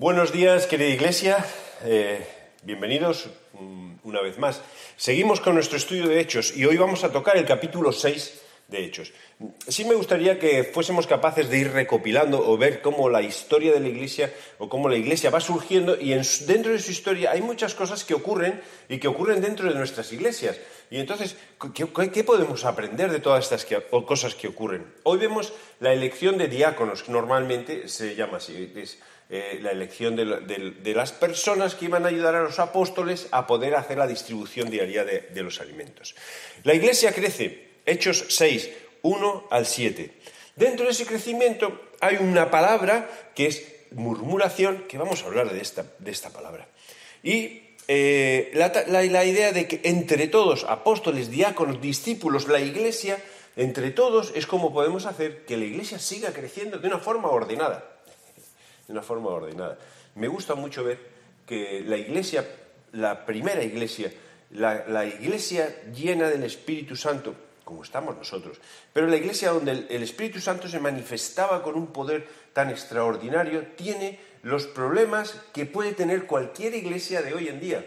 Buenos días, querida iglesia. Eh, bienvenidos mm, una vez más. Seguimos con nuestro estudio de Hechos y hoy vamos a tocar el capítulo 6 de Hechos. Sí me gustaría que fuésemos capaces de ir recopilando o ver cómo la historia de la Iglesia o cómo la Iglesia va surgiendo y dentro de su historia hay muchas cosas que ocurren y que ocurren dentro de nuestras iglesias. Y entonces, ¿qué, podemos aprender de todas estas cosas que ocurren? Hoy vemos la elección de diáconos, normalmente se llama así, es eh, la elección de, las personas que iban a ayudar a los apóstoles a poder hacer la distribución diaria de los alimentos. La Iglesia crece Hechos 6, 1 al 7. Dentro de ese crecimiento hay una palabra que es murmuración, que vamos a hablar de esta, de esta palabra. Y eh, la, idea de que entre todos, apóstoles, diáconos, discípulos, la iglesia, entre todos es como podemos hacer que la iglesia siga creciendo de una forma ordenada. De una forma ordenada. Me gusta mucho ver que la iglesia, la primera iglesia, la iglesia llena del Espíritu Santo, como estamos nosotros. Pero la iglesia donde el, Espíritu Santo se manifestaba con un poder tan extraordinario, tiene los problemas que puede tener cualquier iglesia de hoy en día.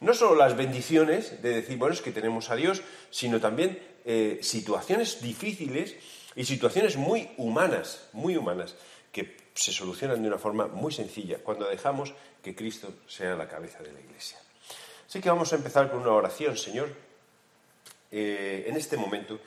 No solo las bendiciones de decir, bueno, es que tenemos a Dios, sino también eh, situaciones difíciles y situaciones muy humanas, muy humanas, que se solucionan de una forma muy sencilla cuando dejamos que Cristo sea la cabeza de la iglesia. Así que vamos a empezar con una oración, Señor, eh, en este momento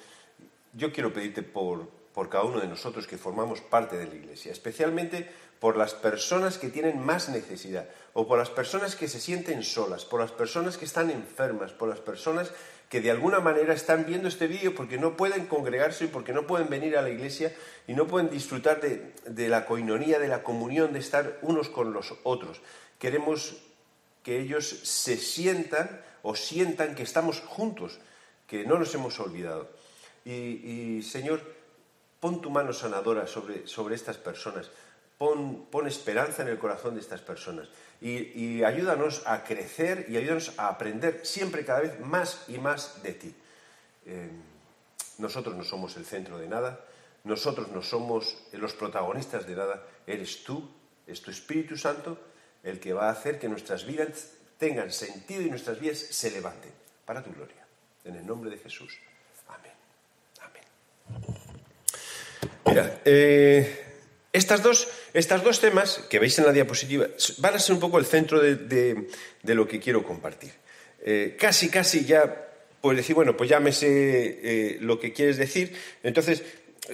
yo quiero pedirte por, por cada uno de nosotros que formamos parte de la Iglesia, especialmente por las personas que tienen más necesidad, o por las personas que se sienten solas, por las personas que están enfermas, por las personas que de alguna manera están viendo este vídeo porque no pueden congregarse y porque no pueden venir a la iglesia y no pueden disfrutar de, de la coinonía, de la comunión, de estar unos con los otros. Queremos que ellos se sientan o sientan que estamos juntos, que no nos hemos olvidado. Y, Señor, pon tu mano sanadora sobre, sobre estas personas, pon, pon, esperanza en el corazón de estas personas y, ayúdanos a crecer y ayúdanos a aprender siempre cada vez más y más de ti. Eh, nosotros no somos el centro de nada, nosotros no somos los protagonistas de nada, eres tú, es tu Espíritu Santo el que va a hacer que nuestras vidas tengan sentido y nuestras vidas se levanten para tu gloria. En el nombre de Jesús. Amén. Amén. Mira, eh, estas dos, dos temas que veis en la diapositiva van a ser un poco el centro de, lo que quiero compartir. Eh, casi, casi ya puedes decir, bueno, pues ya me sé eh, lo que quieres decir, entonces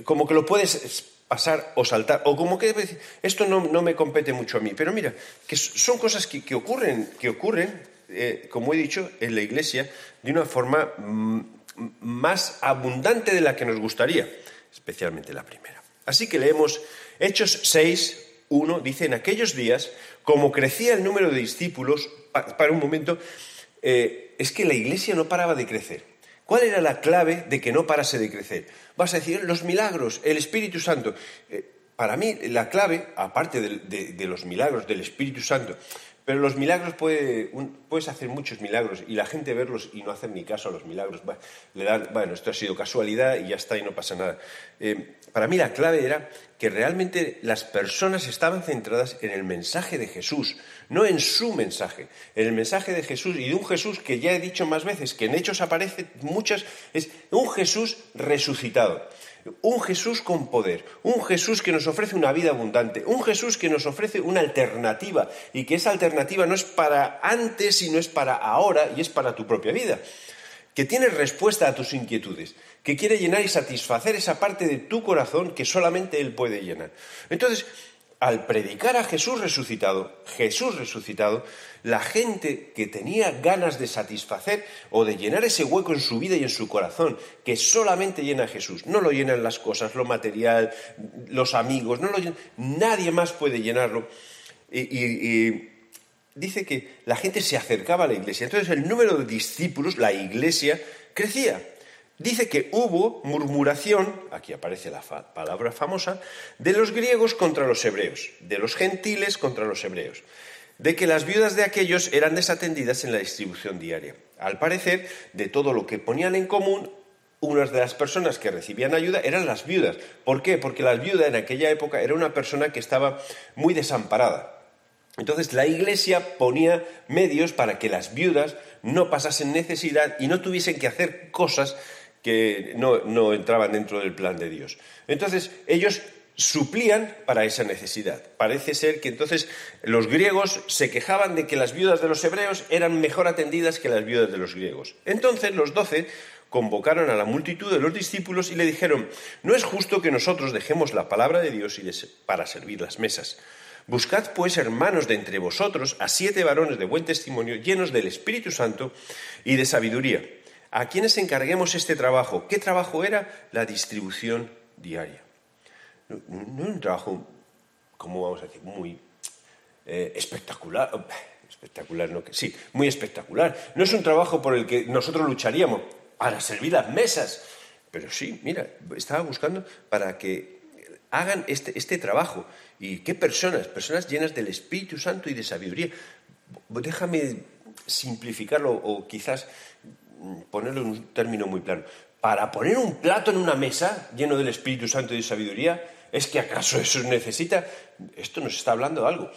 como que lo puedes pasar o saltar, o como que esto no, no me compete mucho a mí, pero mira, que son cosas que, que ocurren, que ocurren eh, como he dicho, en la Iglesia de una forma mm, más abundante de la que nos gustaría, especialmente la primera. Así que leemos Hechos 6, 1, dice, en aquellos días, como crecía el número de discípulos, para un momento, eh, es que la Iglesia no paraba de crecer. ¿Cuál era la clave de que no parase de crecer? Vas a decir, los milagros, el Espíritu Santo. Eh, para mí, la clave, aparte de, los milagros del Espíritu Santo, pero los milagros puedes hacer muchos milagros y la gente verlos y no hacer ni caso a los milagros. bueno, esto ha sido casualidad y ya está y no pasa nada. Eh, para mí la clave era que realmente las personas estaban centradas en el mensaje de Jesús, no en su mensaje, en el mensaje de Jesús y de un Jesús que ya he dicho más veces, que en Hechos aparece muchas, es un Jesús resucitado un Jesús con poder, un Jesús que nos ofrece una vida abundante, un Jesús que nos ofrece una alternativa y que esa alternativa no es para antes, sino es para ahora y es para tu propia vida, que tiene respuesta a tus inquietudes, que quiere llenar y satisfacer esa parte de tu corazón que solamente Él puede llenar. Entonces, al predicar a Jesús resucitado, Jesús resucitado, la gente que tenía ganas de satisfacer o de llenar ese hueco en su vida y en su corazón, que solamente llena Jesús, no lo llenan las cosas, lo material, los amigos, no lo nadie más puede llenarlo. y dice que la gente se acercaba a la iglesia. Entonces el número de discípulos, la iglesia, crecía. Dice que hubo murmuración, aquí aparece la palabra famosa, de los griegos contra los hebreos, de los gentiles contra los hebreos, de que las viudas de aquellos eran desatendidas en la distribución diaria. Al parecer, de todo lo que ponían en común, unas de las personas que recibían ayuda eran las viudas. ¿Por qué? Porque la viuda en aquella época era una persona que estaba muy desamparada. Entonces la Iglesia ponía medios para que las viudas no pasasen necesidad y no tuviesen que hacer cosas que no, no entraban dentro del plan de Dios. Entonces ellos suplían para esa necesidad. Parece ser que entonces los griegos se quejaban de que las viudas de los hebreos eran mejor atendidas que las viudas de los griegos. Entonces los doce convocaron a la multitud de los discípulos y le dijeron, no es justo que nosotros dejemos la palabra de Dios para servir las mesas. Buscad pues, hermanos, de entre vosotros a siete varones de buen testimonio, llenos del Espíritu Santo y de sabiduría, a quienes encarguemos este trabajo. ¿Qué trabajo era? La distribución diaria. No, es un trabajo, como vamos a decir, muy eh, espectacular. Espectacular, no que sí, muy espectacular. No es un trabajo por el que nosotros lucharíamos para servir las mesas. Pero sí, mira, estaba buscando para que hagan este, este trabajo. ¿Y qué personas? Personas llenas del Espíritu Santo y de sabiduría. Déjame simplificarlo o quizás ponerlo en un término muy plano. Para poner un plato en una mesa lleno del Espíritu Santo y de sabiduría, ¿es que acaso eso necesita? Esto nos está hablando de algo,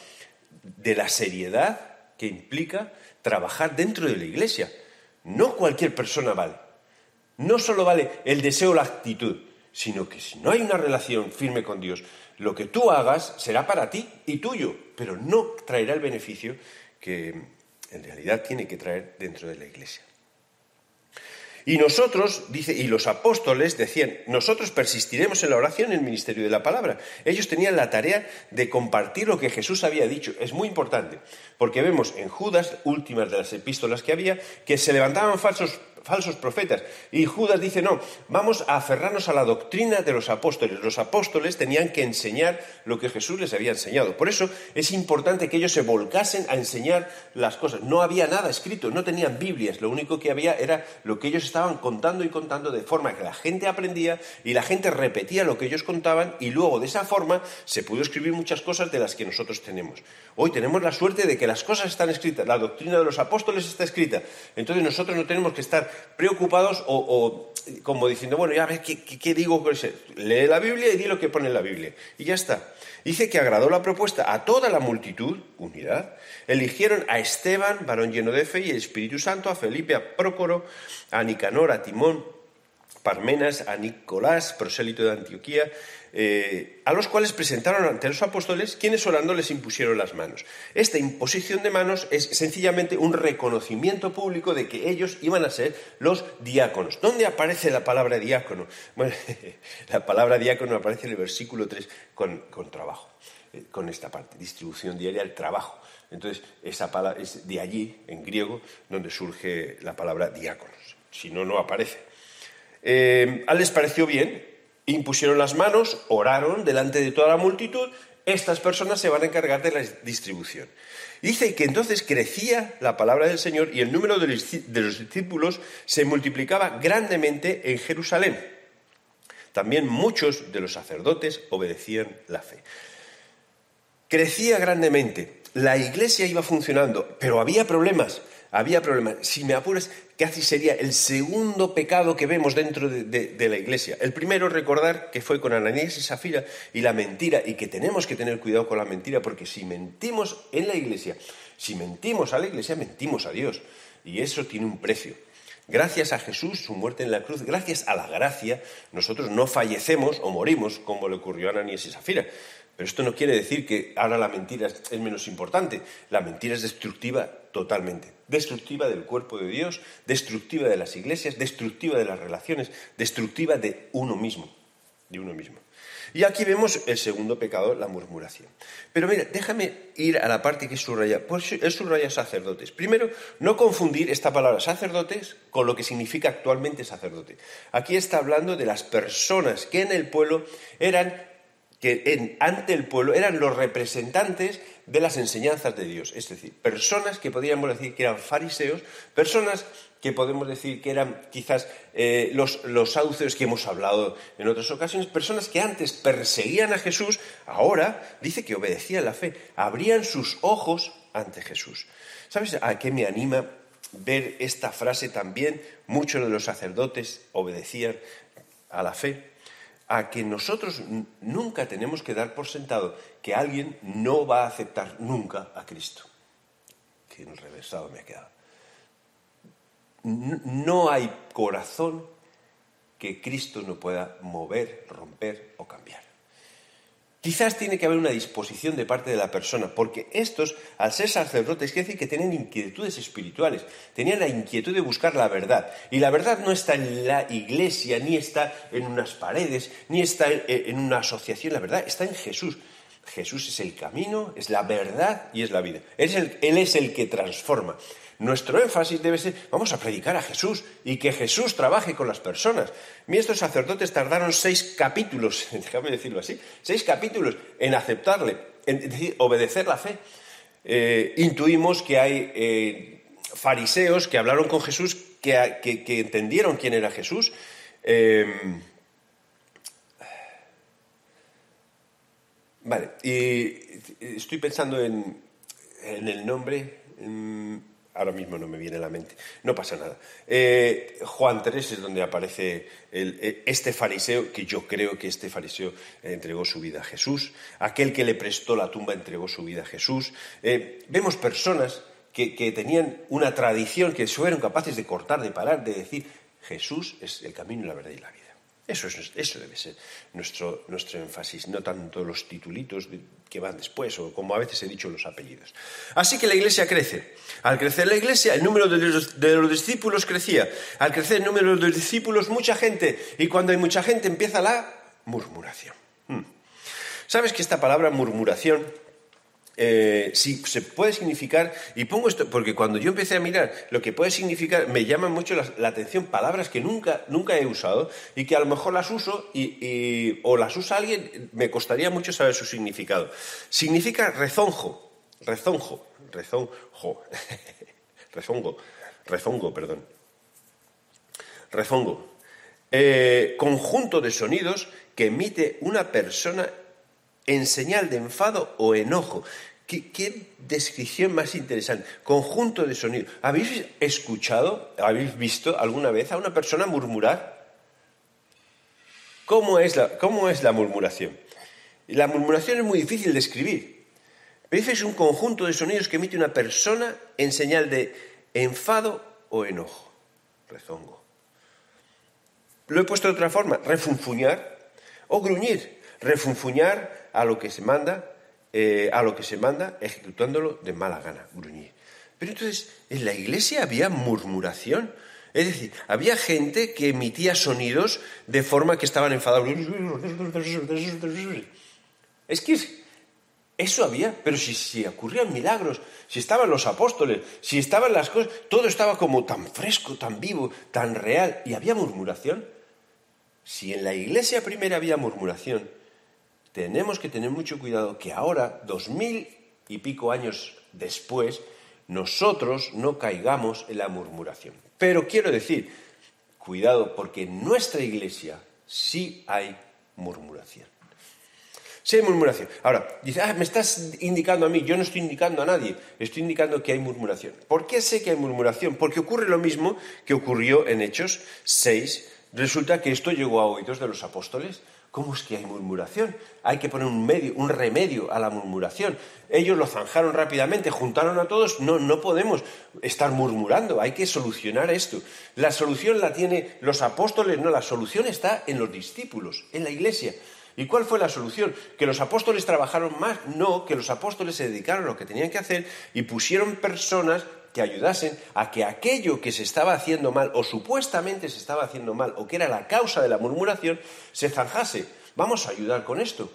de la seriedad que implica trabajar dentro de la iglesia. No cualquier persona vale. No solo vale el deseo o la actitud, sino que si no hay una relación firme con Dios, lo que tú hagas será para ti y tuyo, pero no traerá el beneficio que en realidad tiene que traer dentro de la iglesia. Y nosotros, dice, y los apóstoles decían, nosotros persistiremos en la oración en el ministerio de la palabra. Ellos tenían la tarea de compartir lo que Jesús había dicho. Es muy importante, porque vemos en Judas, últimas de las epístolas que había, que se levantaban falsos falsos profetas. Y Judas dice, no, vamos a aferrarnos a la doctrina de los apóstoles. Los apóstoles tenían que enseñar lo que Jesús les había enseñado. Por eso es importante que ellos se volcasen a enseñar las cosas. No había nada escrito, no tenían Biblias, lo único que había era lo que ellos estaban contando y contando de forma que la gente aprendía y la gente repetía lo que ellos contaban y luego de esa forma se pudo escribir muchas cosas de las que nosotros tenemos. Hoy tenemos la suerte de que las cosas están escritas, la doctrina de los apóstoles está escrita. Entonces nosotros no tenemos que estar preocupados o, como diciendo, bueno, ya ves, ¿qué, digo? Lee la Biblia y di lo que pone en la Biblia. Y ya está. Dice que agradó la propuesta a toda la multitud, unidad. Eligieron a Esteban, varón lleno de fe y Espíritu Santo, a Felipe, a Prócoro, a Nicanor, a Timón, Parmenas, a Nicolás, prosélito de Antioquía, eh, a los cuales presentaron ante los apóstoles, quienes orando les impusieron las manos. Esta imposición de manos es sencillamente un reconocimiento público de que ellos iban a ser los diáconos. ¿Dónde aparece la palabra diácono? La palabra diácono aparece en el versículo 3 con, trabajo, eh, con esta parte, distribución diaria, el trabajo. Entonces, esa palabra es de allí, en griego, donde surge la palabra diáconos. Si no, no aparece. Eh, les pareció bien, impusieron las manos, oraron delante de toda la multitud, estas personas se van a encargar de la distribución. Dice que entonces crecía la palabra del Señor y el número de los discípulos se multiplicaba grandemente en Jerusalén. También muchos de los sacerdotes obedecían la fe. Crecía grandemente, la iglesia iba funcionando, pero había problemas había problemas. Si me apuras, casi sería el segundo pecado que vemos dentro de, la iglesia. El primero, recordar que fue con Ananías y Safira y la mentira, y que tenemos que tener cuidado con la mentira, porque si mentimos en la iglesia, si mentimos a la iglesia, mentimos a Dios. Y eso tiene un precio. Gracias a Jesús, su muerte en la cruz, gracias a la gracia, nosotros no fallecemos o morimos como le ocurrió a Ananías y Safira. Pero esto no quiere decir que ahora la mentira es menos importante. La mentira es destructiva totalmente. Destructiva del cuerpo de Dios, destructiva de las iglesias, destructiva de las relaciones, destructiva de uno mismo. De uno mismo. Y aquí vemos el segundo pecado, la murmuración. Pero mira, déjame ir a la parte que subraya. Pues él subraya sacerdotes. Primero, no confundir esta palabra sacerdotes con lo que significa actualmente sacerdote. Aquí está hablando de las personas que en el pueblo eran que ante el pueblo eran los representantes de las enseñanzas de Dios, es decir, personas que podríamos decir que eran fariseos, personas que podemos decir que eran quizás eh, los, los que hemos hablado en otras ocasiones, personas que antes perseguían a Jesús, ahora dice que obedecían la fe, abrían sus ojos ante Jesús. ¿Sabes a qué me anima ver esta frase también? Muchos de los sacerdotes obedecían a la fe a que nosotros nunca tenemos que dar por sentado que alguien no va a aceptar nunca a Cristo. Que enrevesado me ha quedado. No hay corazón que Cristo no pueda mover, romper o cambiar. Quizás tiene que haber una disposición de parte de la persona, porque estos, al ser sacerdotes, quiere decir que tienen inquietudes espirituales, tenían la inquietud de buscar la verdad. Y la verdad no está en la iglesia, ni está en unas paredes, ni está en una asociación, la verdad está en Jesús. Jesús es el camino, es la verdad y es la vida. Él es el, que transforma. Nuestro énfasis debe ser, vamos a predicar a Jesús y que Jesús trabaje con las personas. Mi estos sacerdotes tardaron seis capítulos, déjame decirlo así, seis capítulos en aceptarle, en obedecer la fe. Eh, intuimos que hay eh, fariseos que hablaron con Jesús, que, entendieron quién era Jesús. Eh, Vale, y estoy pensando en, el nombre, ahora mismo no me viene a la mente, no pasa nada. Eh, Juan 3 es donde aparece eh, este fariseo, que yo creo que este fariseo entregó su vida a Jesús, aquel que le prestó la tumba entregó su vida a Jesús. Eh, vemos personas que, que tenían una tradición, que fueron capaces de cortar, de parar, de decir, Jesús es el camino, la verdad y la vida. Eso, eso debe ser nuestro, nuestro énfasis, no tanto los titulitos que van después o como a veces he dicho los apellidos. Así que la iglesia crece. Al crecer la iglesia, el número de los, de los discípulos crecía. Al crecer el número de los discípulos, mucha gente. Y cuando hay mucha gente empieza la murmuración. Hmm. ¿Sabes que esta palabra murmuración eh, si se puede significar, y pongo esto porque cuando yo empecé a mirar lo que puede significar, me llaman mucho la, atención palabras que nunca, nunca he usado y que a lo mejor las uso y, o las usa alguien, me costaría mucho saber su significado. Significa rezonjo, rezonjo, rezonjo, rezongo, rezongo, perdón. Rezongo. Eh, conjunto de sonidos que emite una persona en señal de enfado o enojo. ¿Qué, descripción más interesante. Conjunto de sonido. ¿Habéis escuchado, habéis visto alguna vez a una persona murmurar? ¿Cómo es la, cómo es la murmuración? La murmuración es muy difícil de escribir. Pero es un conjunto de sonidos que emite una persona en señal de enfado o enojo. Rezongo. Lo he puesto de otra forma, refunfuñar o gruñir. Refunfuñar a lo que se manda eh, a lo que se manda, ejecutándolo de mala gana, gruñir. Pero entonces, en la iglesia había murmuración. Es decir, había gente que emitía sonidos de forma que estaban enfadados. Es que eso había, pero si, si, ocurrían milagros, si estaban los apóstoles, si estaban las cosas, todo estaba como tan fresco, tan vivo, tan real, y había murmuración. Si en la iglesia primera había murmuración, tenemos que tener mucho cuidado que ahora, dos mil y pico años después, nosotros no caigamos en la murmuración. Pero quiero decir, cuidado, porque en nuestra iglesia sí hay murmuración. Sí hay murmuración. Ahora, dice, ah, me estás indicando a mí, yo no estoy indicando a nadie, estoy indicando que hay murmuración. ¿Por qué sé que hay murmuración? Porque ocurre lo mismo que ocurrió en Hechos 6. Resulta que esto llegó a oídos de los apóstoles. ¿Cómo es que hay murmuración? Hay que poner un, medio, un remedio a la murmuración. Ellos lo zanjaron rápidamente, juntaron a todos. No, no podemos estar murmurando, hay que solucionar esto. La solución la tienen los apóstoles, no, la solución está en los discípulos, en la iglesia. ¿Y cuál fue la solución? ¿Que los apóstoles trabajaron más? No, que los apóstoles se dedicaron a lo que tenían que hacer y pusieron personas que ayudasen a que aquello que se estaba haciendo mal o supuestamente se estaba haciendo mal o que era la causa de la murmuración se zanjase. Vamos a ayudar con esto.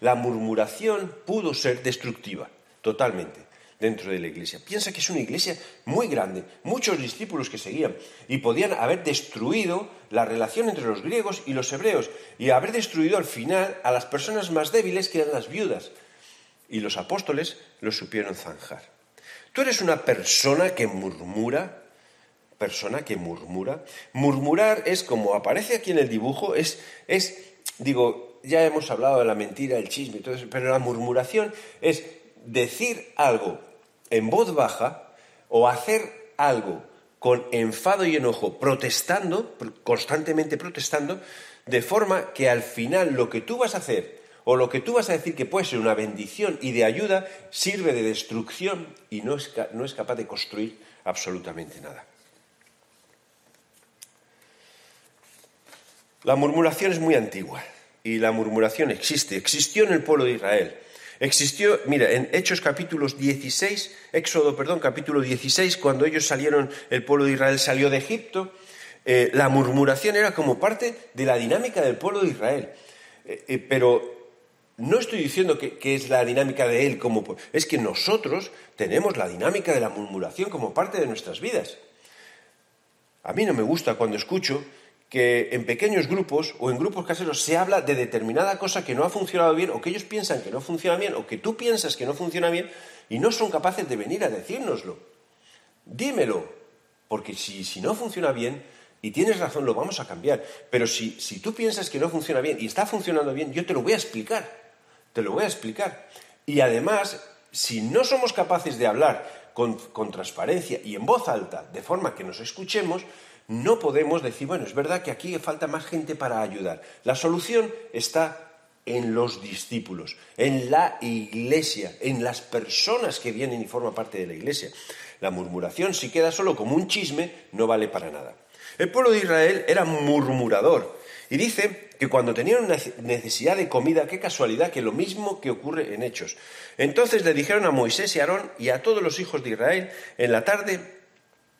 La murmuración pudo ser destructiva, totalmente, dentro de la iglesia. Piensa que es una iglesia muy grande, muchos discípulos que seguían y podían haber destruido la relación entre los griegos y los hebreos y haber destruido al final a las personas más débiles que eran las viudas. Y los apóstoles lo supieron zanjar. Tú eres una persona que murmura, persona que murmura. Murmurar es como aparece aquí en el dibujo, es, es digo, ya hemos hablado de la mentira, el chisme, todo eso, pero la murmuración es decir algo en voz baja o hacer algo con enfado y enojo, protestando, constantemente protestando, de forma que al final lo que tú vas a hacer o lo que tú vas a decir que puede ser una bendición y de ayuda sirve de destrucción y no es, no es capaz de construir absolutamente nada. La murmuración es muy antigua y la murmuración existe, existió en el pueblo de Israel. Existió, mira, en Hechos capítulos 16, Éxodo, perdón, capítulo 16, cuando ellos salieron, el pueblo de Israel salió de Egipto, eh, la murmuración era como parte de la dinámica del pueblo de Israel. Eh, eh, pero no estoy diciendo que, es la dinámica de él como... Es que nosotros tenemos la dinámica de la murmuración como parte de nuestras vidas. A mí no me gusta cuando escucho que en pequeños grupos o en grupos caseros se habla de determinada cosa que no ha funcionado bien o que ellos piensan que no funciona bien o que tú piensas que no funciona bien y no son capaces de venir a decírnoslo. Dímelo, porque si, si no funciona bien y tienes razón, lo vamos a cambiar. Pero si, si tú piensas que no funciona bien y está funcionando bien, yo te lo voy a explicar. Te lo voy a explicar. Y además, si no somos capaces de hablar con, con transparencia y en voz alta, de forma que nos escuchemos, no podemos decir, bueno, es verdad que aquí falta más gente para ayudar. La solución está en los discípulos, en la iglesia, en las personas que vienen y forman parte de la iglesia. La murmuración, si queda solo como un chisme, no vale para nada. El pueblo de Israel era murmurador y dice que cuando tenían necesidad de comida, qué casualidad, que lo mismo que ocurre en Hechos. Entonces le dijeron a Moisés y a Aarón y a todos los hijos de Israel, en la tarde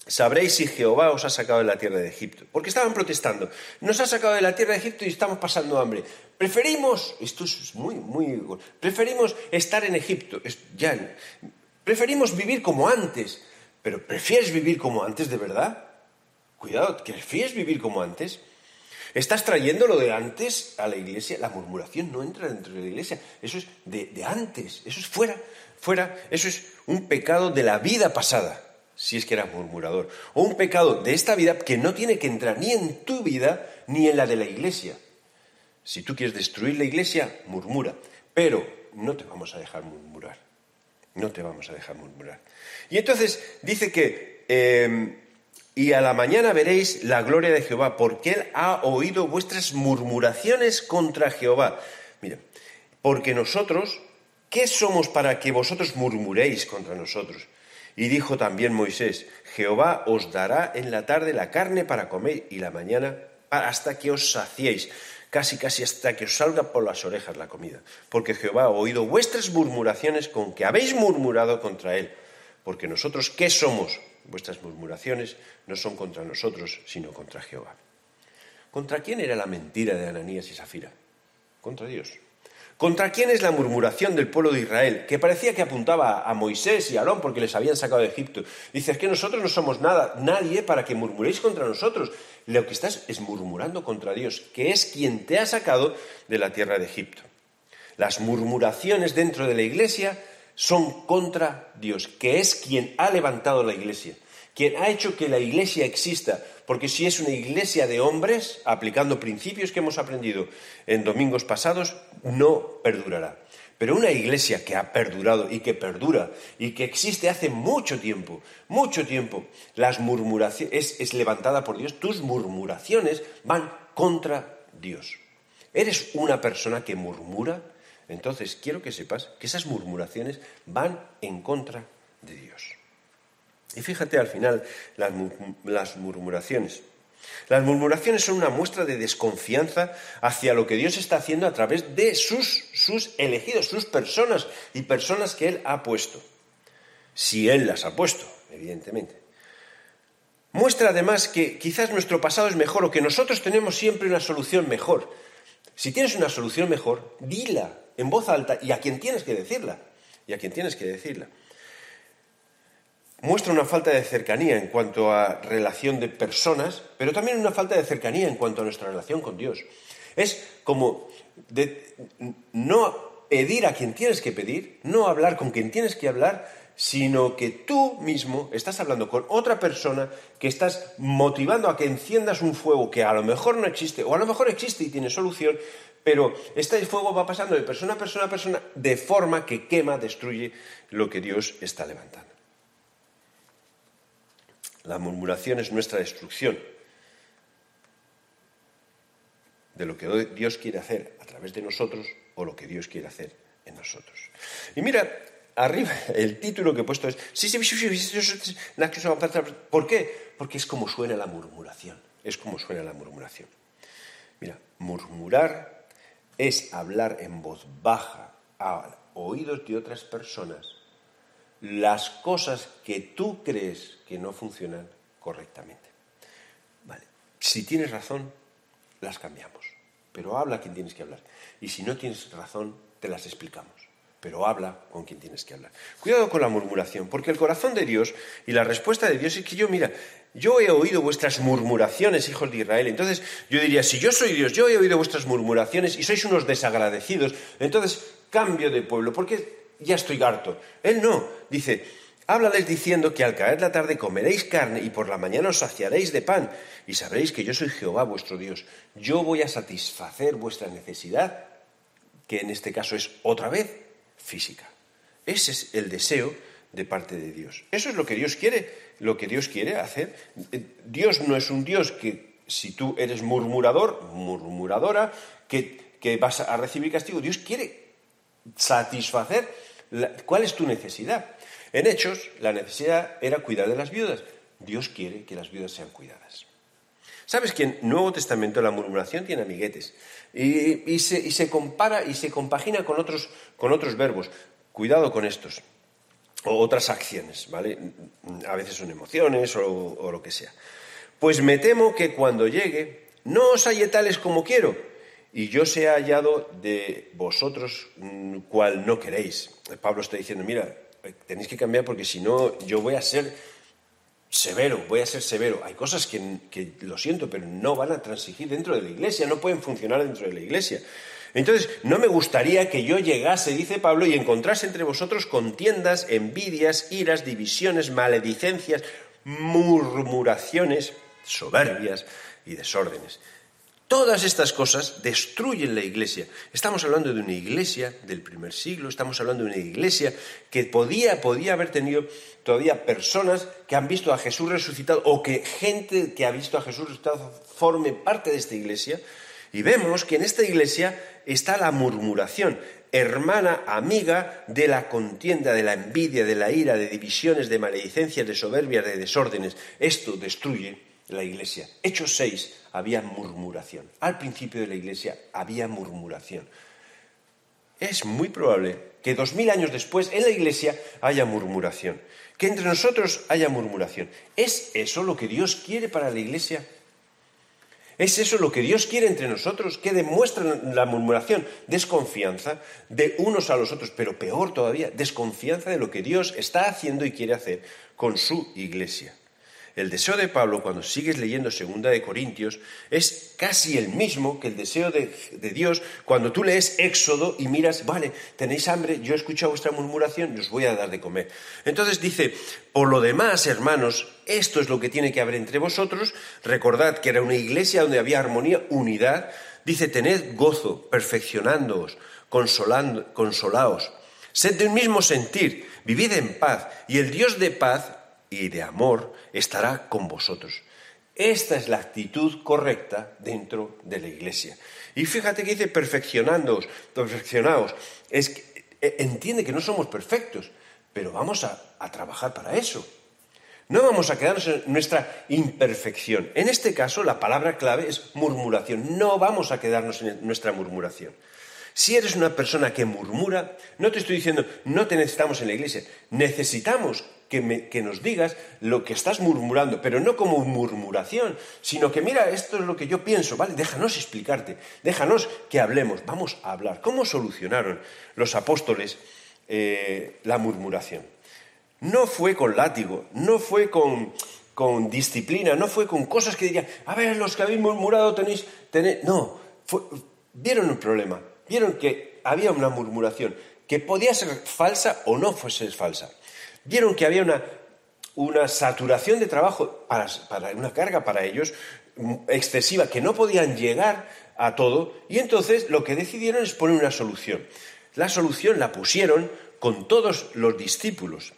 sabréis si Jehová os ha sacado de la tierra de Egipto. Porque estaban protestando. Nos ha sacado de la tierra de Egipto y estamos pasando hambre. Preferimos, esto es muy, muy, preferimos estar en Egipto. Ya, preferimos vivir como antes. Pero ¿prefieres vivir como antes de verdad? Cuidado, ¿prefieres vivir como antes? ¿Estás trayendo lo de antes a la iglesia? La murmuración no entra dentro de la iglesia. Eso es de, de antes. Eso es fuera. Fuera. Eso es un pecado de la vida pasada si es que eras murmurador, o un pecado de esta vida que no tiene que entrar ni en tu vida ni en la de la iglesia. Si tú quieres destruir la iglesia, murmura, pero no te vamos a dejar murmurar, no te vamos a dejar murmurar. Y entonces dice que, em, y a la mañana veréis la gloria de Jehová, porque Él ha oído vuestras murmuraciones contra Jehová. Mira, porque nosotros, ¿qué somos para que vosotros murmuréis contra nosotros? Y dijo también Moisés, Jehová os dará en la tarde la carne para comer y la mañana hasta que os saciéis, casi casi hasta que os salga por las orejas la comida. Porque Jehová ha oído vuestras murmuraciones con que habéis murmurado contra él. Porque nosotros, ¿qué somos? Vuestras murmuraciones no son contra nosotros, sino contra Jehová. ¿Contra quién era la mentira de Ananías y Safira? Contra Dios. ¿Contra quién es la murmuración del pueblo de Israel? Que parecía que apuntaba a Moisés y a Aarón porque les habían sacado de Egipto. Dice, es que nosotros no somos nada, nadie para que murmuréis contra nosotros. Lo que estás es murmurando contra Dios, que es quien te ha sacado de la tierra de Egipto. Las murmuraciones dentro de la iglesia son contra Dios, que es quien ha levantado la iglesia, quien ha hecho que la iglesia exista, porque si es una iglesia de hombres, aplicando principios que hemos aprendido en domingos pasados, no perdurará. Pero una iglesia que ha perdurado y que perdura y que existe hace mucho tiempo, mucho tiempo, las murmuraciones es, levantada por Dios, tus murmuraciones van contra Dios. ¿Eres una persona que murmura? Entonces quiero que sepas que esas murmuraciones van en contra de Dios. Y fíjate al final las, murmuraciones. Las murmuraciones son una muestra de desconfianza hacia lo que Dios está haciendo a través de sus, sus elegidos, sus personas y personas que Él ha puesto. Si Él las ha puesto, evidentemente. Muestra además que quizás nuestro pasado es mejor o que nosotros tenemos siempre una solución mejor. Si tienes una solución mejor, dila en voz alta y a quien tienes que decirla. Y a quien tienes que decirla muestra una falta de cercanía en cuanto a relación de personas, pero también una falta de cercanía en cuanto a nuestra relación con Dios. Es como no pedir a quien tienes que pedir, no hablar con quien tienes que hablar, sino que tú mismo estás hablando con otra persona que estás motivando a que enciendas un fuego que a lo mejor no existe, o a lo mejor existe y tiene solución, pero este fuego va pasando de persona a persona a persona de forma que quema, destruye lo que Dios está levantando. La murmuración es nuestra destrucción. de lo que Dios quiere hacer a través de nosotros o lo que Dios quiere hacer en nosotros. Y mira, arriba el título que he puesto es ¿Por qué? Porque es como suena la murmuración. Es como suena la murmuración. Mira, murmurar es hablar en voz baja a oídos de otras personas las cosas que tú crees que no funcionan correctamente. Vale, si tienes razón, las cambiamos, pero habla quien tienes que hablar. Y si no tienes razón, te las explicamos, pero habla con quien tienes que hablar. Cuidado con la murmuración, porque el corazón de Dios y la respuesta de Dios es que yo, mira, yo he oído vuestras murmuraciones, hijos de Israel. Entonces yo diría, si yo soy Dios, yo he oído vuestras murmuraciones y sois unos desagradecidos, entonces cambio de pueblo, porque ya estoy harto. Él no, dice, háblales diciendo que al caer la tarde comeréis carne y por la mañana os saciaréis de pan y sabréis que yo soy Jehová vuestro Dios. Yo voy a satisfacer vuestra necesidad, que en este caso es otra vez física. Ese es el deseo de parte de Dios. Eso es lo que Dios quiere, lo que Dios quiere hacer. Dios no es un Dios que si tú eres murmurador, murmuradora, que, que vas a recibir castigo. Dios quiere satisfacer cuál es tu necesidad. En Hechos, la necesidad era cuidar de las viudas. Dios quiere que las viudas sean cuidadas. Sabes que en Nuevo Testamento la murmuración tiene amiguetes y, se, compara y se compagina con otros, con otros verbos. Cuidado con estos o otras acciones, ¿vale? A veces son emociones o, lo que sea. Pues me temo que cuando llegue no os halle tales como quiero, y yo se ha hallado de vosotros mm, cual no queréis. Pablo está diciendo, mira, tenéis que cambiar porque si no yo voy a ser severo, voy a ser severo. Hay cosas que, que, lo siento, pero no van a transigir dentro de la iglesia, no pueden funcionar dentro de la iglesia. Entonces, no me gustaría que yo llegase, dice Pablo, y encontrase entre vosotros contiendas, envidias, iras, divisiones, maledicencias, murmuraciones, soberbias y desórdenes. Todas estas cosas destruyen la iglesia. Estamos hablando de una iglesia del primer siglo, estamos hablando de una iglesia que podía, podía haber tenido todavía personas que han visto a Jesús resucitado o que gente que ha visto a Jesús resucitado forme parte de esta iglesia y vemos que en esta iglesia está la murmuración, hermana, amiga de la contienda, de la envidia, de la ira, de divisiones, de maledicencias, de soberbias, de desórdenes. Esto destruye la iglesia. Hechos 6 había murmuración. Al principio de la iglesia había murmuración. Es muy probable que dos mil años después en la iglesia haya murmuración, que entre nosotros haya murmuración. ¿Es eso lo que Dios quiere para la iglesia? ¿Es eso lo que Dios quiere entre nosotros? ¿Qué demuestra la murmuración? Desconfianza de unos a los otros, pero peor todavía, desconfianza de lo que Dios está haciendo y quiere hacer con su iglesia. El deseo de Pablo, cuando sigues leyendo Segunda de Corintios, es casi el mismo que el deseo de, Dios cuando tú lees Éxodo y miras, vale, tenéis hambre, yo he escuchado vuestra murmuración os voy a dar de comer. Entonces dice, por lo demás, hermanos, esto es lo que tiene que haber entre vosotros. Recordad que era una iglesia donde había armonía, unidad. Dice, tened gozo, perfeccionándoos, consolando, consolaos. Sed de un mismo sentir, vivid en paz, y el Dios de paz y de amor estará con vosotros. Esta es la actitud correcta dentro de la iglesia. Y fíjate que dice perfeccionándoos, perfeccionaos. Es que, e, entiende que no somos perfectos, pero vamos a, a trabajar para eso. No vamos a quedarnos en nuestra imperfección. En este caso, la palabra clave es murmuración. No vamos a quedarnos en nuestra murmuración. Si eres una persona que murmura, no te estoy diciendo, no te necesitamos en la iglesia. Necesitamos que, nos digas lo que estás murmurando, pero no como murmuración, sino que mira, esto es lo que yo pienso, ¿vale? Déjanos explicarte, déjanos que hablemos, vamos a hablar. ¿Cómo solucionaron los apóstoles eh, la murmuración? No fue con látigo, no fue con, con disciplina, no fue con cosas que dirían, a ver, los que habéis murmurado tenéis... tenéis... No, vieron un problema, vieron que había una murmuración, que podía ser falsa o no fuese falsa vieron que había una, saturación de trabajo, para, una carga para ellos mm, excesiva, que no podían llegar a todo, y entonces lo que decidieron es poner una solución. La solución la pusieron con todos los discípulos.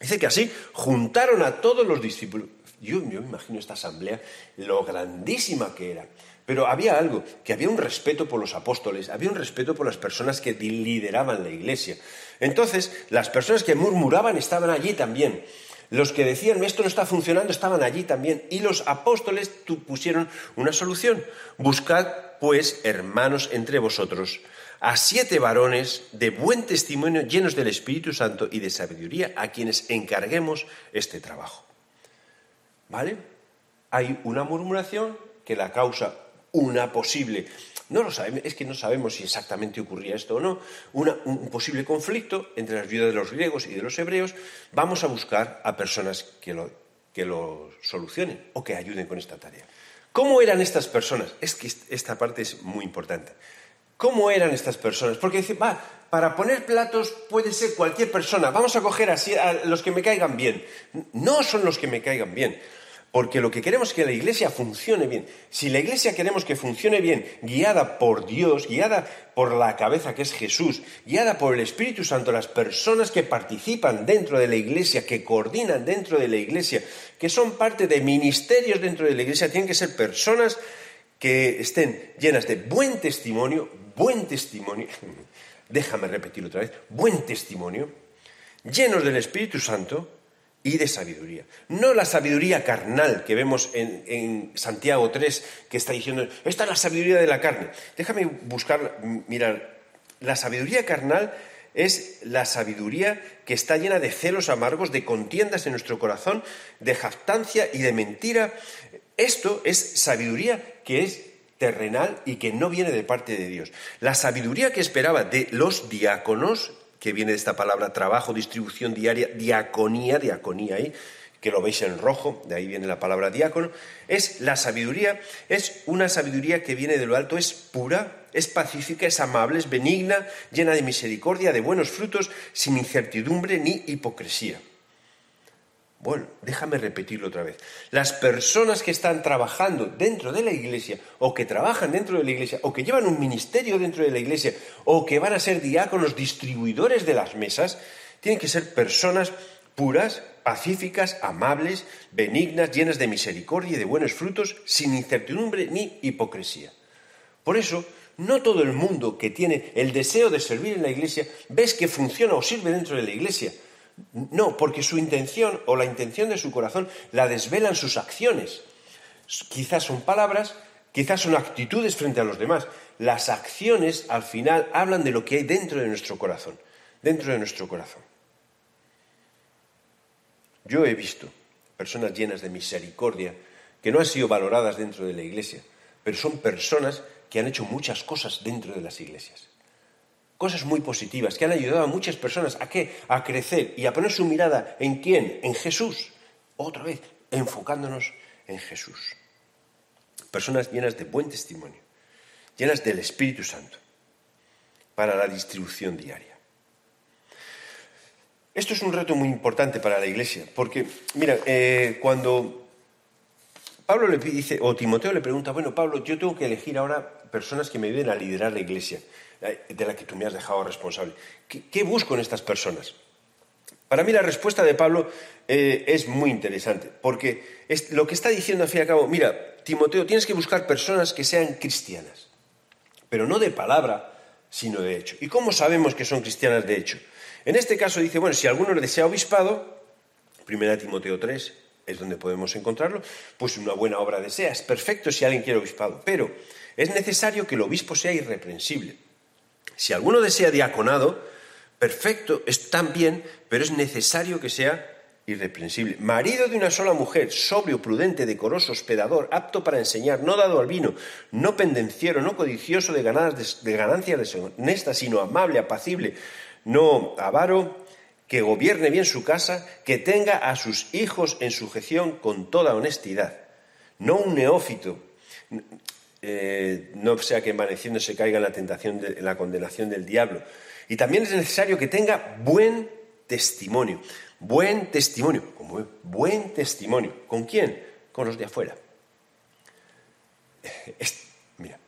Dice que así juntaron a todos los discípulos. Yo me imagino esta asamblea, lo grandísima que era. Pero había algo, que había un respeto por los apóstoles, había un respeto por las personas que lideraban la iglesia. Entonces, las personas que murmuraban estaban allí también. Los que decían esto no está funcionando estaban allí también. Y los apóstoles pusieron una solución. Buscad, pues, hermanos entre vosotros, a siete varones de buen testimonio, llenos del Espíritu Santo y de sabiduría, a quienes encarguemos este trabajo. ¿Vale? Hay una murmuración que la causa una posible, no lo sabemos, es que no sabemos si exactamente ocurría esto o no, un posible conflicto entre las viudas de los griegos y de los hebreos, vamos a buscar a personas que lo, que lo solucionen o que ayuden con esta tarea. ¿Cómo eran estas personas? Es que esta parte es muy importante. ¿Cómo eran estas personas? Porque dice, va, para poner platos puede ser cualquier persona, vamos a coger así a los que me caigan bien. No son los que me caigan bien. Porque lo que queremos es que la iglesia funcione bien. Si la iglesia queremos que funcione bien, guiada por Dios, guiada por la cabeza que es Jesús, guiada por el Espíritu Santo, las personas que participan dentro de la iglesia, que coordinan dentro de la iglesia, que son parte de ministerios dentro de la iglesia, tienen que ser personas que estén llenas de buen testimonio, buen testimonio, déjame repetirlo otra vez, buen testimonio, llenos del Espíritu Santo, y de sabiduría. No la sabiduría carnal que vemos en, Santiago 3, que está diciendo, esta es la sabiduría de la carne. Déjame buscar, mirar, la sabiduría carnal es la sabiduría que está llena de celos amargos, de contiendas en nuestro corazón, de jactancia y de mentira. Esto es sabiduría que es terrenal y que no viene de parte de Dios. La sabiduría que esperaba de los diáconos que viene de esta palabra trabajo, distribución diaria, diaconía, diaconía ahí, que lo veis en rojo, de ahí viene la palabra diácono, es la sabiduría, es una sabiduría que viene de lo alto, es pura, es pacífica, es amable, es benigna, llena de misericordia, de buenos frutos, sin incertidumbre ni hipocresía. Bueno, déjame repetirlo otra vez. Las personas que están trabajando dentro de la iglesia, o que trabajan dentro de la iglesia, o que llevan un ministerio dentro de la iglesia, o que van a ser diáconos distribuidores de las mesas, tienen que ser personas puras, pacíficas, amables, benignas, llenas de misericordia y de buenos frutos, sin incertidumbre ni hipocresía. Por eso, no todo el mundo que tiene el deseo de servir en la iglesia ves que funciona o sirve dentro de la iglesia. No, porque su intención o la intención de su corazón la desvelan sus acciones. Quizás son palabras, quizás son actitudes frente a los demás. Las acciones al final hablan de lo que hay dentro de nuestro corazón, dentro de nuestro corazón. Yo he visto personas llenas de misericordia que no han sido valoradas dentro de la iglesia, pero son personas que han hecho muchas cosas dentro de las iglesias cosas muy positivas que han ayudado a muchas personas a qué? A crecer y a poner su mirada en quién? En Jesús. Otra vez, enfocándonos en Jesús. Personas llenas de buen testimonio, llenas del Espíritu Santo para la distribución diaria. Esto es un reto muy importante para la Iglesia, porque, mira, eh, cuando Pablo le dice, o Timoteo le pregunta, bueno, Pablo, yo tengo que elegir ahora personas que me ayuden a liderar la Iglesia de la que tú me has dejado responsable. ¿Qué, busco en estas personas? Para mí la respuesta de Pablo eh, es muy interesante, porque es, lo que está diciendo al fin y al cabo, mira, Timoteo, tienes que buscar personas que sean cristianas, pero no de palabra, sino de hecho. ¿Y cómo sabemos que son cristianas de hecho? En este caso dice, bueno, si alguno desea obispado, 1 Timoteo 3 es donde podemos encontrarlo, pues una buena obra desea, es perfecto si alguien quiere obispado, pero es necesario que el obispo sea irreprensible. Si alguno desea diaconado, perfecto, es bien, pero es necesario que sea irreprensible. Marido de una sola mujer, sobrio, prudente, decoroso, hospedador, apto para enseñar, no dado al vino, no pendenciero, no codicioso de, de ganancias deshonestas, sino amable, apacible, no avaro, que gobierne bien su casa, que tenga a sus hijos en sujeción con toda honestidad, no un neófito, eh, no sea que envaneciéndose caiga en la tentación, de, en la condenación del diablo. Y también es necesario que tenga buen testimonio. Buen testimonio. Buen testimonio. ¿Con quién? Con los de afuera. mira,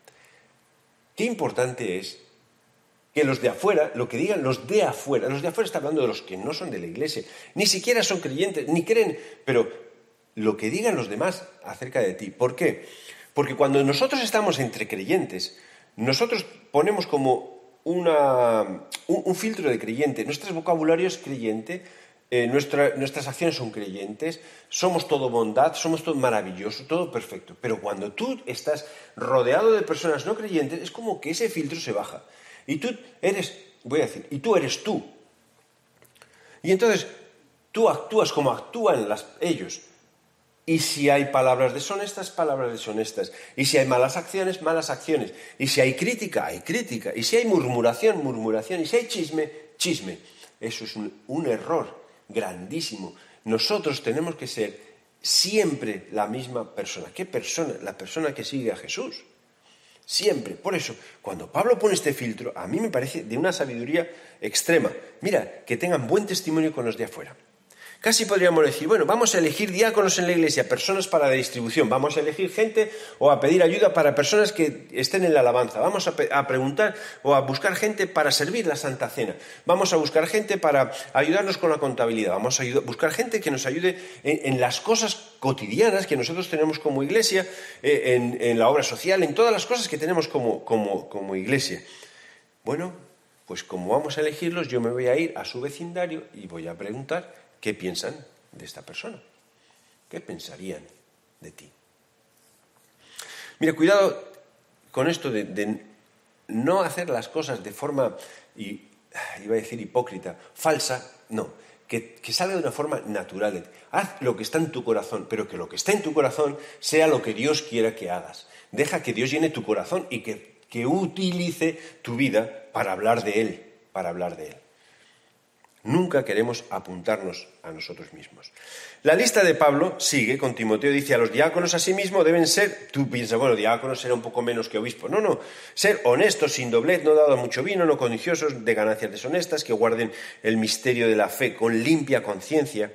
qué importante es que los de afuera, lo que digan los de afuera, los de afuera está hablando de los que no son de la iglesia, ni siquiera son creyentes, ni creen, pero lo que digan los demás acerca de ti. ¿Por qué? Porque cuando nosotros estamos entre creyentes, nosotros ponemos como una, un, filtro de creyente. Nuestro vocabulario es creyente, eh, nuestras acciones son creyentes, somos todo bondad, somos todo maravilloso, todo perfecto. Pero cuando tú estás rodeado de personas no creyentes, es como que ese filtro se baja. Y tú eres, voy a decir, y tú eres tú. Y entonces tú actúas como actúan ellos. Y si hay palabras deshonestas, palabras deshonestas. Y si hay malas acciones, malas acciones. Y si hay crítica, hay crítica. Y si hay murmuración, murmuración. Y si hay chisme, chisme. Eso es un, error grandísimo. Nosotros tenemos que ser siempre la misma persona. ¿Qué persona? La persona que sigue a Jesús. Siempre. Por eso, cuando Pablo pone este filtro, a mí me parece de una sabiduría extrema. Mira, que tengan buen testimonio con los de afuera. Casi podríamos decir, bueno, vamos a elegir diáconos en la iglesia, personas para la distribución, vamos a elegir gente o a pedir ayuda para personas que estén en la alabanza, vamos a, preguntar o a buscar gente para servir la Santa Cena, vamos a buscar gente para ayudarnos con la contabilidad, vamos a buscar gente que nos ayude en, las cosas cotidianas que nosotros tenemos como iglesia, eh, en, la obra social, en todas las cosas que tenemos como, como iglesia. Bueno, pues como vamos a elegirlos, yo me voy a ir a su vecindario y voy a preguntar ¿Qué piensan de esta persona? ¿Qué pensarían de ti? Mira, cuidado con esto de, no hacer las cosas de forma, y, iba a decir hipócrita, falsa, no, que, que, salga de una forma natural. Haz lo que está en tu corazón, pero que lo que está en tu corazón sea lo que Dios quiera que hagas. Deja que Dios llene tu corazón y que, que utilice tu vida para hablar de Él, para hablar de Él. Nunca queremos apuntarnos a nosotros mismos. La lista de Pablo sigue con Timoteo, dice, a los diáconos asimismo deben ser, tú piensas, bueno, diáconos será un poco menos que obispo. No, no, ser honestos, sin doblez, no dado mucho vino, no codiciosos de ganancias deshonestas, que guarden el misterio de la fe con limpia conciencia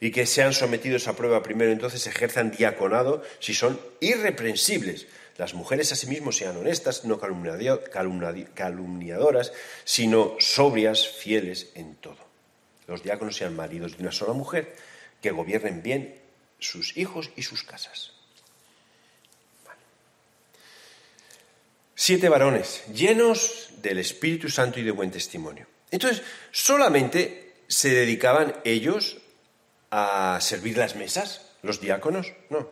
y que sean sometidos a prueba primero, entonces ejerzan diaconado si son irreprensibles. Las mujeres asimismo sean honestas, no calumniadoras, sino sobrias, fieles en todo los diáconos sean maridos de una sola mujer, que gobiernen bien sus hijos y sus casas. Siete varones llenos del Espíritu Santo y de buen testimonio. Entonces, solamente se dedicaban ellos a servir las mesas, los diáconos, no.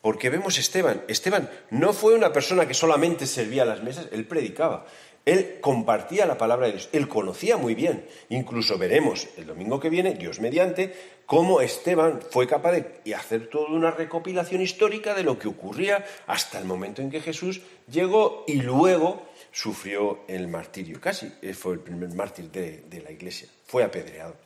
Porque vemos Esteban. Esteban no fue una persona que solamente servía las mesas, él predicaba. Él compartía la palabra de Dios, él conocía muy bien. Incluso veremos el domingo que viene, Dios mediante, cómo Esteban fue capaz de hacer toda una recopilación histórica de lo que ocurría hasta el momento en que Jesús llegó y luego sufrió el martirio. Casi fue el primer mártir de, de la iglesia. Fue apedreado.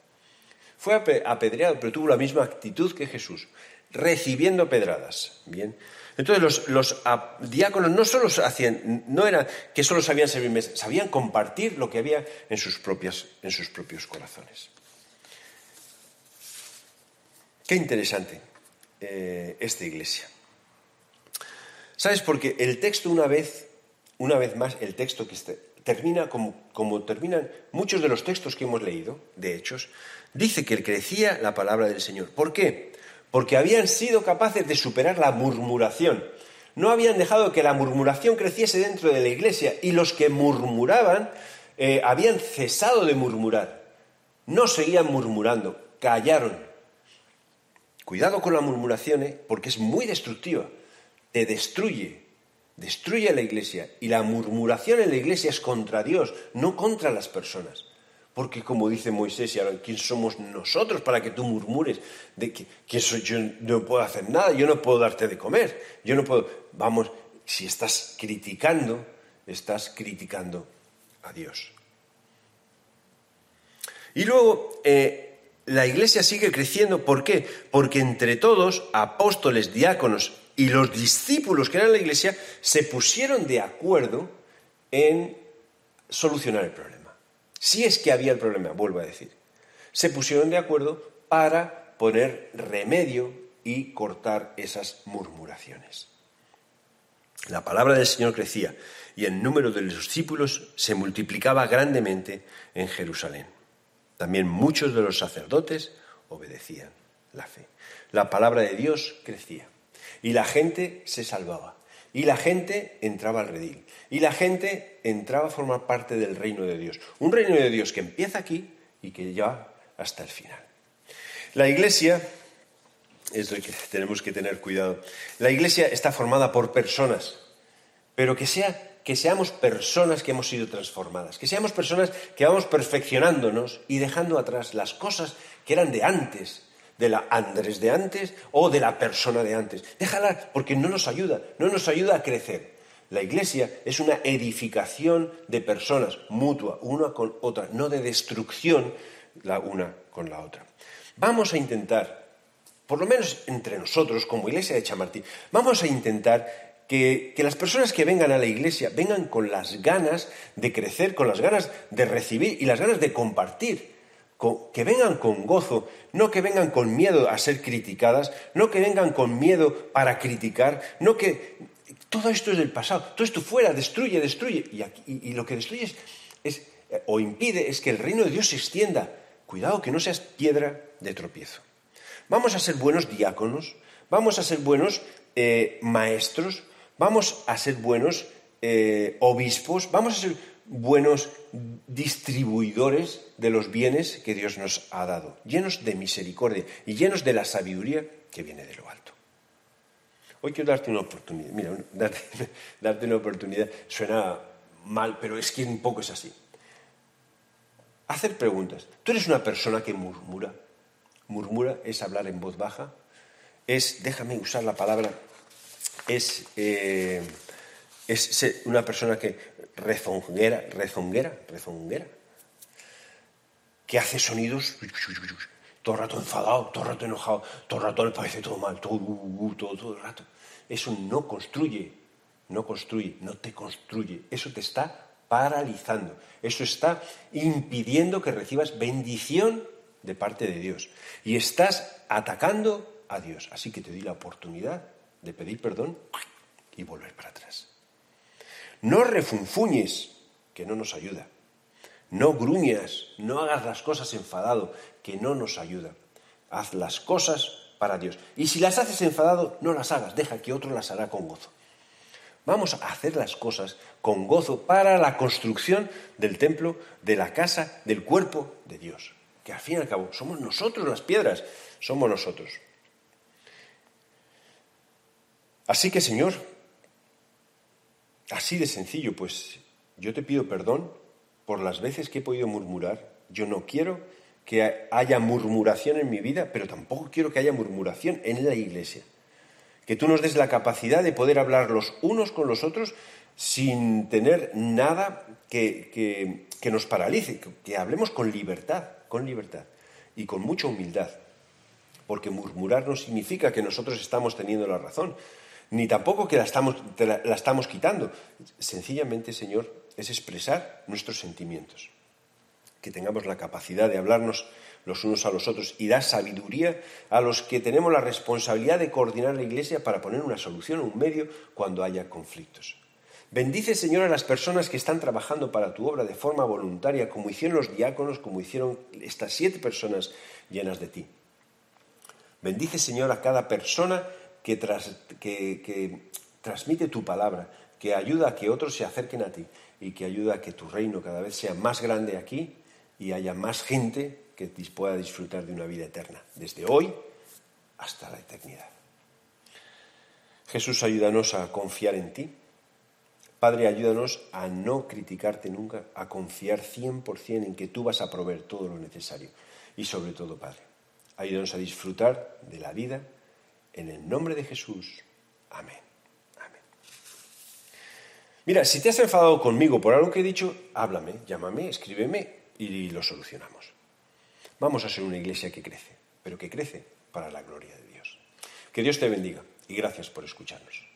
Fue apedreado, pero tuvo la misma actitud que Jesús, recibiendo pedradas. Bien. Entonces los, diáconos no solo hacían, no era que solo sabían servir mesas, sabían compartir lo que había en sus, en sus propios corazones. Qué interesante eh, esta iglesia. ¿Sabes? Porque el texto una vez, una vez más, el texto que este, termina como, como terminan muchos de los textos que hemos leído, de Hechos, dice que crecía la palabra del Señor. ¿Por qué? Porque habían sido capaces de superar la murmuración. No habían dejado que la murmuración creciese dentro de la iglesia y los que murmuraban eh, habían cesado de murmurar. No seguían murmurando, callaron. Cuidado con la murmuración, ¿eh? porque es muy destructiva. Te destruye, destruye a la iglesia. Y la murmuración en la iglesia es contra Dios, no contra las personas. Porque como dice Moisés, y ahora, ¿quién somos nosotros para que tú murmures de que, yo no puedo hacer nada, yo no puedo darte de comer, yo no puedo... Vamos, si estás criticando, estás criticando a Dios. Y luego, eh, la iglesia sigue creciendo, ¿por qué? Porque entre todos, apóstoles, diáconos y los discípulos que eran la iglesia, se pusieron de acuerdo en solucionar el problema. Si es que había el problema, vuelvo a decir. Se pusieron de acuerdo para poner remedio y cortar esas murmuraciones. La palabra del Señor crecía y el número de los discípulos se multiplicaba grandemente en Jerusalén. También muchos de los sacerdotes obedecían la fe. La palabra de Dios crecía y la gente se salvaba. Y la gente entraba al redil. Y la gente entraba a formar parte del reino de Dios. Un reino de Dios que empieza aquí y que ya hasta el final. La iglesia, es lo que tenemos que tener cuidado, la iglesia está formada por personas, pero que, sea, que seamos personas que hemos sido transformadas, que seamos personas que vamos perfeccionándonos y dejando atrás las cosas que eran de antes, de la Andrés de antes o de la persona de antes. Déjala, porque no nos ayuda, no nos ayuda a crecer. La iglesia es una edificación de personas, mutua, una con otra, no de destrucción la una con la otra. Vamos a intentar, por lo menos entre nosotros, como iglesia de Chamartín, vamos a intentar que, las personas que vengan a la iglesia vengan con las ganas de crecer, con las ganas de recibir y las ganas de compartir que vengan con gozo, no que vengan con miedo a ser criticadas, no que vengan con miedo para criticar, no que todo esto es del pasado, todo esto fuera, destruye, destruye, y, lo que destruye es, o impide es que el reino de Dios se extienda. Cuidado que no seas piedra de tropiezo. Vamos a ser buenos diáconos, vamos a ser buenos eh, maestros, vamos a ser buenos eh, obispos, vamos a ser buenos distribuidores de los bienes que Dios nos ha dado, llenos de misericordia y llenos de la sabiduría que viene de lo alto. Hoy quiero darte una oportunidad. Mira, darte, una oportunidad suena mal, pero es que un poco es así. Hacer preguntas. ¿Tú eres una persona que murmura? Murmura es hablar en voz baja, es, déjame usar la palabra, es, eh, es una persona que rezonguera, rezonguera, rezonguera, que hace sonidos todo el rato enfadado, todo el rato enojado, todo el rato le parece todo mal, todo, todo, todo el rato. Eso no construye, no construye, no te construye. Eso te está paralizando. Eso está impidiendo que recibas bendición de parte de Dios. Y estás atacando a Dios. Así que te di la oportunidad de pedir perdón y volver para atrás. No refunfuñes, que no nos ayuda. No gruñas, no hagas las cosas enfadado, que no nos ayuda. Haz las cosas para Dios. Y si las haces enfadado, no las hagas, deja que otro las hará con gozo. Vamos a hacer las cosas con gozo para la construcción del templo, de la casa, del cuerpo de Dios. Que al fin y al cabo somos nosotros las piedras, somos nosotros. Así que, Señor, Así de sencillo, pues yo te pido perdón por las veces que he podido murmurar. Yo no quiero que haya murmuración en mi vida, pero tampoco quiero que haya murmuración en la iglesia. Que tú nos des la capacidad de poder hablar los unos con los otros sin tener nada que, que nos paralice, que hablemos con libertad, con libertad y con mucha humildad. Porque murmurar no significa que nosotros estamos teniendo la razón, ni tampoco que la estamos, la, estamos quitando. Sencillamente, Señor, es expresar nuestros sentimientos. Que tengamos la capacidad de hablarnos los unos a los otros y dar sabiduría a los que tenemos la responsabilidad de coordinar la Iglesia para poner una solución, un medio cuando haya conflictos. Bendice, Señor, a las personas que están trabajando para tu obra de forma voluntaria, como hicieron los diáconos, como hicieron estas siete personas llenas de ti. Bendice, Señor, a cada persona que, transmite tu palabra, que ayuda a que otros se acerquen a ti y que ayuda a que tu reino cada vez sea más grande aquí y haya más gente que pueda disfrutar de una vida eterna, desde hoy hasta la eternidad. Jesús, ayúdanos a confiar en ti. Padre, ayúdanos a no criticarte nunca, a confiar 100% en que tú vas a proveer todo lo necesario. Y sobre todo, Padre, ayúdanos a disfrutar de la vida en el nombre de Jesús. Amén. Amén. Mira, si te has enfadado conmigo por algo que he dicho, háblame, llámame, escríbeme y lo solucionamos. Vamos a ser una iglesia que crece, pero que crece para la gloria de Dios. Que Dios te bendiga y gracias por escucharnos.